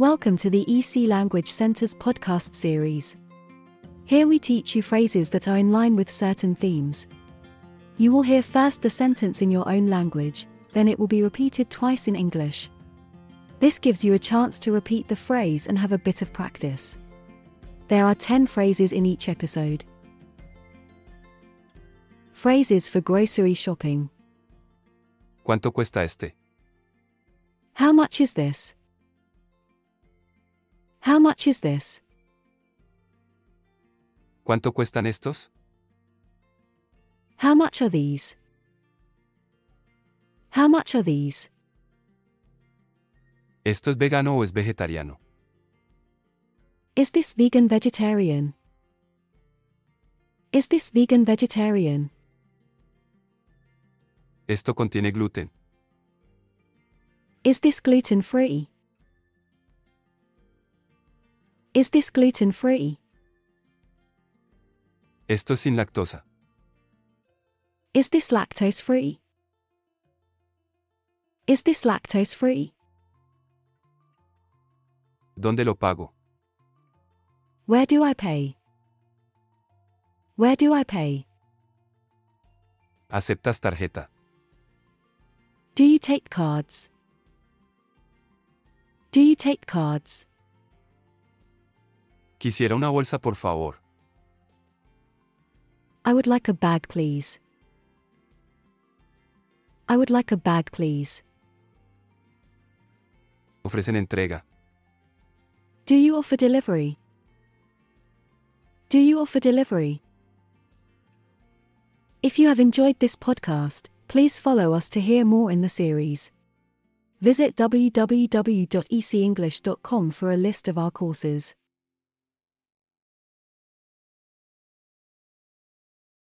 Welcome to the EC Language Center's podcast series. Here we teach you phrases that are in line with certain themes. You will hear first the sentence in your own language, then it will be repeated twice in English. This gives you a chance to repeat the phrase and have a bit of practice. There are 10 phrases in each episode. Phrases for grocery shopping. ¿Cuánto cuesta este? How much is this? How much is this? ¿Cuánto cuestan estos? How much are these? How much are these? ¿Esto es vegano o es vegetariano? Is this vegan vegetarian? Is this vegan vegetarian? ¿Esto contiene gluten? Is this gluten free? Is this gluten free? ¿Esto es sin lactosa? Is this lactose free? Is this lactose free? ¿Dónde lo pago? Where do I pay? Where do I pay? ¿Aceptas tarjeta? Do you take cards? Do you take cards? Quisiera una bolsa por favor. I would like a bag, please. I would like a bag, please. ¿Ofrecen entrega? Do you offer delivery? Do you offer delivery? If you have enjoyed this podcast, please follow us to hear more in the series. Visit www.ecenglish.com for a list of our courses.